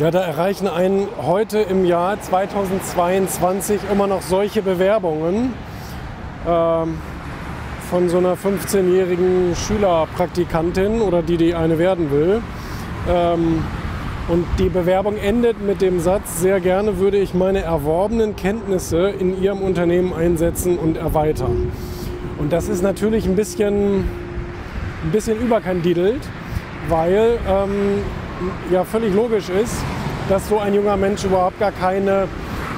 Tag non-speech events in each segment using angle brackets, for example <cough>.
Ja, da erreichen einen heute im Jahr 2022 immer noch solche Bewerbungen ähm, von so einer 15-jährigen Schülerpraktikantin oder die, die eine werden will. Ähm, und die Bewerbung endet mit dem Satz, sehr gerne würde ich meine erworbenen Kenntnisse in Ihrem Unternehmen einsetzen und erweitern. Und das ist natürlich ein bisschen, ein bisschen überkandidelt, weil ähm, ja völlig logisch ist, dass so ein junger Mensch überhaupt gar keine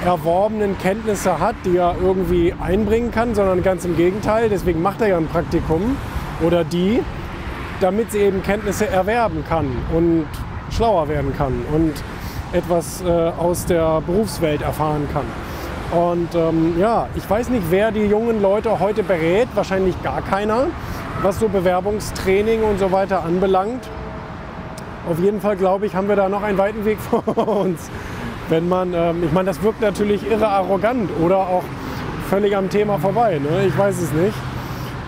erworbenen Kenntnisse hat, die er irgendwie einbringen kann, sondern ganz im Gegenteil. Deswegen macht er ja ein Praktikum oder die, damit sie eben Kenntnisse erwerben kann und schlauer werden kann und etwas äh, aus der Berufswelt erfahren kann. Und ähm, ja, ich weiß nicht, wer die jungen Leute heute berät, wahrscheinlich gar keiner, was so Bewerbungstraining und so weiter anbelangt. Auf jeden Fall glaube ich, haben wir da noch einen weiten Weg <laughs> vor uns. Wenn man, ähm, ich meine, das wirkt natürlich irre arrogant oder auch völlig am Thema vorbei. Ne? Ich weiß es nicht.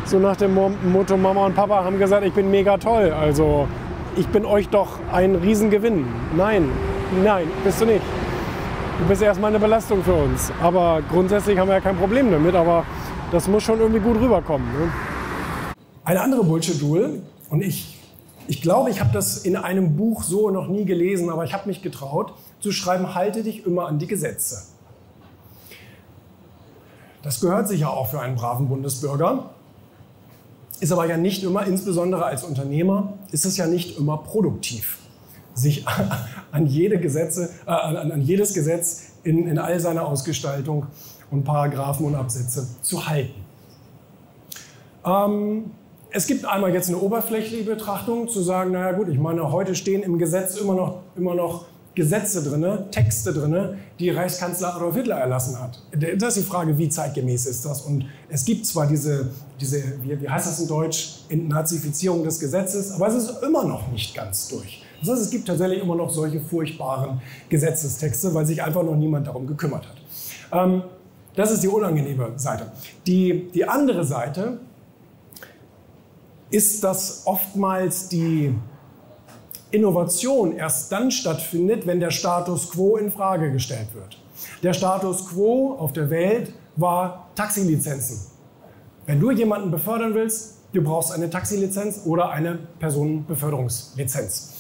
So nach dem Motto, Mama und Papa haben gesagt, ich bin mega toll. Also ich bin euch doch ein Riesengewinn. Nein, nein, bist du nicht. Du bist erstmal eine Belastung für uns. Aber grundsätzlich haben wir ja kein Problem damit. Aber das muss schon irgendwie gut rüberkommen. Ne? Eine andere Bullshit-Rule, und ich, ich glaube, ich habe das in einem Buch so noch nie gelesen, aber ich habe mich getraut, zu schreiben, halte dich immer an die Gesetze. Das gehört sicher auch für einen braven Bundesbürger. Ist aber ja nicht immer, insbesondere als Unternehmer, ist es ja nicht immer produktiv, sich <laughs> an, jede Gesetze, äh, an, an, jedes Gesetz in, in all seiner Ausgestaltung und Paragraphen und Absätze zu halten. Ähm, es gibt einmal jetzt eine oberflächliche Betrachtung, zu sagen, naja gut, ich meine, heute stehen im Gesetz immer noch, immer noch Gesetze drin, Texte drin, die Reichskanzler Adolf Hitler erlassen hat. Das ist die Frage, wie zeitgemäß ist das? Und es gibt zwar diese, diese wie, wie heißt das in Deutsch, Entnazifizierung des Gesetzes, aber es ist immer noch nicht ganz durch. Das heißt, es gibt tatsächlich immer noch solche furchtbaren Gesetzestexte, weil sich einfach noch niemand darum gekümmert hat. Ähm, das ist die unangenehme Seite. Die, die andere Seite ist, dass oftmals die Innovation erst dann stattfindet, wenn der Status quo in Frage gestellt wird. Der Status quo auf der Welt war Taxilizenzen. Wenn du jemanden befördern willst, du brauchst eine Taxilizenz oder eine Personenbeförderungslizenz.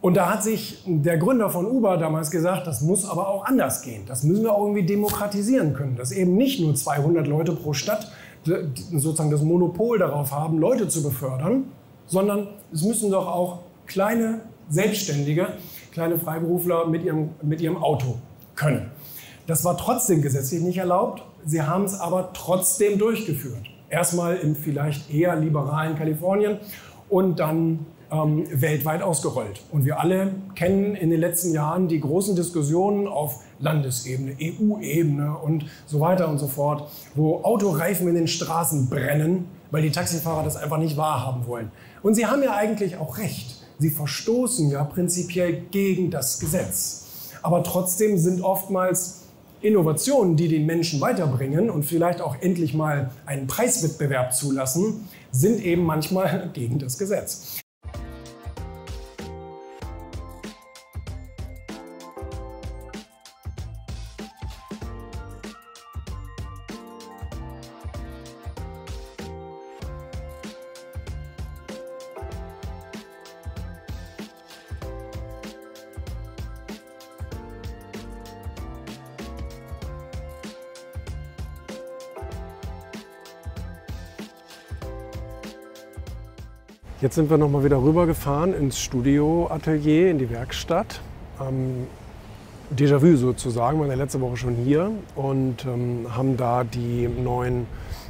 Und da hat sich der Gründer von Uber damals gesagt, das muss aber auch anders gehen. Das müssen wir auch irgendwie demokratisieren können, dass eben nicht nur 200 Leute pro Stadt sozusagen das Monopol darauf haben, Leute zu befördern, sondern es müssen doch auch kleine Selbstständige, kleine Freiberufler mit ihrem, mit ihrem Auto können. Das war trotzdem gesetzlich nicht erlaubt. Sie haben es aber trotzdem durchgeführt. Erstmal im vielleicht eher liberalen Kalifornien und dann ähm, weltweit ausgerollt. Und wir alle kennen in den letzten Jahren die großen Diskussionen auf Landesebene, EU-Ebene und so weiter und so fort, wo Autoreifen in den Straßen brennen, weil die Taxifahrer das einfach nicht wahrhaben wollen. Und sie haben ja eigentlich auch recht. Sie verstoßen ja prinzipiell gegen das Gesetz. Aber trotzdem sind oftmals Innovationen, die den Menschen weiterbringen und vielleicht auch endlich mal einen Preiswettbewerb zulassen, sind eben manchmal <laughs> gegen das Gesetz. Jetzt sind wir nochmal wieder rübergefahren ins Studioatelier, in die Werkstatt. Ähm, Déjà-vu sozusagen, waren ja letzte Woche schon hier und ähm, haben da die neuen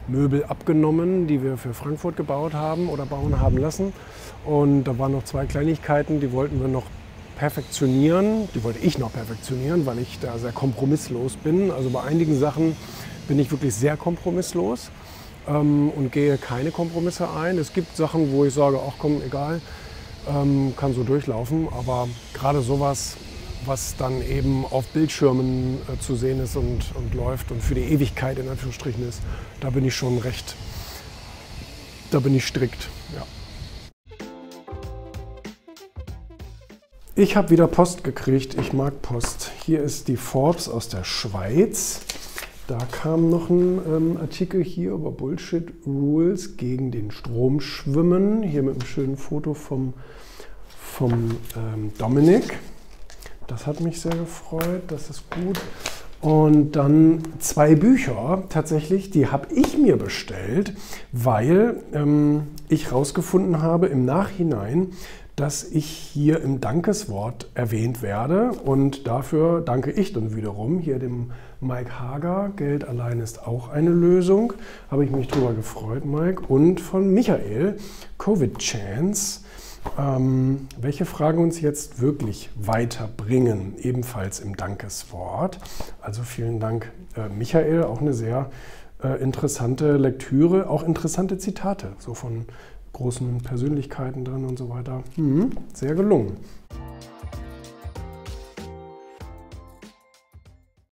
Möbel abgenommen, die wir für Frankfurt gebaut haben oder bauen haben lassen. Und da waren noch zwei Kleinigkeiten, die wollten wir noch perfektionieren. Die wollte ich noch perfektionieren, weil ich da sehr kompromisslos bin. Also bei einigen Sachen bin ich wirklich sehr kompromisslos ähm, und gehe keine Kompromisse ein. Es gibt Sachen, wo ich sage, ach komm, egal, ähm, kann so durchlaufen. Aber gerade sowas, was dann eben auf Bildschirmen äh, zu sehen ist und, und läuft und für die Ewigkeit in Anführungsstrichen ist, da bin ich schon recht, da bin ich strikt. Ja. Ich habe wieder Post gekriegt. Ich mag Post. Hier ist die Forbes aus der Schweiz. Da kam noch ein ähm, Artikel hier über Bullshit Rules gegen den Stromschwimmen. Hier mit einem schönen Foto vom, vom ähm, Dominik. Das hat mich sehr gefreut. Das ist gut. Und dann zwei Bücher tatsächlich, die habe ich mir bestellt, weil ähm, ich herausgefunden habe im Nachhinein, dass ich hier im Dankeswort erwähnt werde. Und dafür danke ich dann wiederum hier dem Mike Hager. Geld allein ist auch eine Lösung. Habe ich mich drüber gefreut, Mike. Und von Michael, Covid Chance. Ähm, welche Fragen uns jetzt wirklich weiterbringen, ebenfalls im Dankeswort. Also vielen Dank, äh, Michael. Auch eine sehr äh, interessante Lektüre, auch interessante Zitate, so von großen Persönlichkeiten drin und so weiter. Mhm, sehr gelungen.